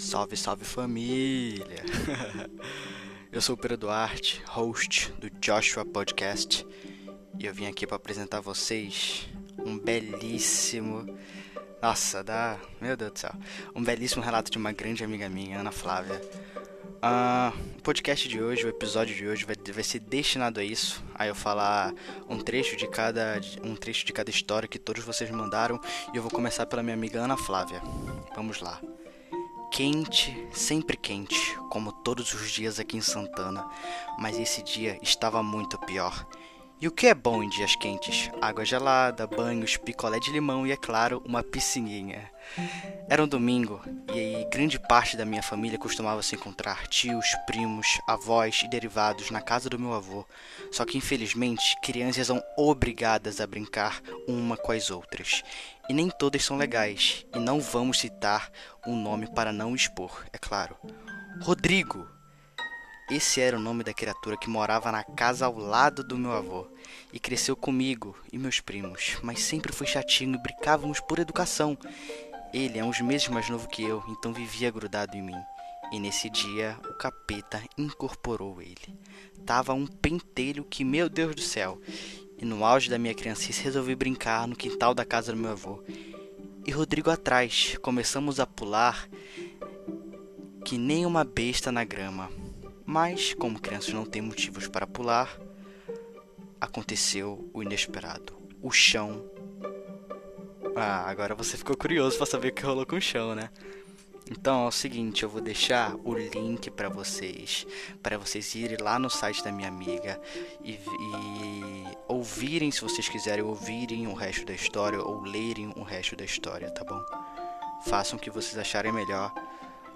Salve, salve família! eu sou o Pedro Duarte, host do Joshua Podcast, e eu vim aqui para apresentar a vocês um belíssimo. Nossa, dá. Meu Deus do céu! Um belíssimo relato de uma grande amiga minha, Ana Flávia. Uh, o podcast de hoje, o episódio de hoje vai, vai ser destinado a isso, a eu falar um trecho de cada um trecho de cada história que todos vocês mandaram e eu vou começar pela minha amiga Ana Flávia. Vamos lá. Quente, sempre quente, como todos os dias aqui em Santana, mas esse dia estava muito pior. E o que é bom em dias quentes? Água gelada, banhos, picolé de limão e, é claro, uma piscininha. Era um domingo e grande parte da minha família costumava se encontrar tios, primos, avós e derivados na casa do meu avô. Só que infelizmente crianças são obrigadas a brincar uma com as outras. E nem todas são legais, e não vamos citar um nome para não expor, é claro. Rodrigo esse era o nome da criatura que morava na casa ao lado do meu avô e cresceu comigo e meus primos, mas sempre foi chatinho e brincávamos por educação. Ele é uns meses mais novo que eu, então vivia grudado em mim. E nesse dia o capeta incorporou ele. Tava um pentelho que, meu Deus do céu! E no auge da minha criancice resolvi brincar no quintal da casa do meu avô. E Rodrigo atrás, começamos a pular que nem uma besta na grama. Mas, como crianças não têm motivos para pular, aconteceu o inesperado. O chão. Ah, agora você ficou curioso para saber o que rolou com o chão, né? Então é o seguinte, eu vou deixar o link para vocês, para vocês irem lá no site da minha amiga e, e, ouvirem, se vocês quiserem ouvirem o resto da história ou lerem o resto da história, tá bom? Façam o que vocês acharem melhor.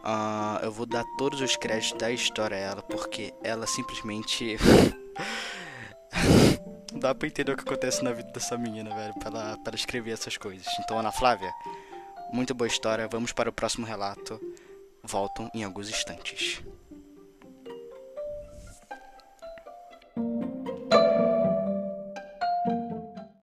Uh, eu vou dar todos os créditos da história a ela, porque ela simplesmente. Não dá pra entender o que acontece na vida dessa menina, velho, pra ela, pra ela escrever essas coisas. Então, Ana Flávia, muito boa história. Vamos para o próximo relato. Voltam em alguns instantes.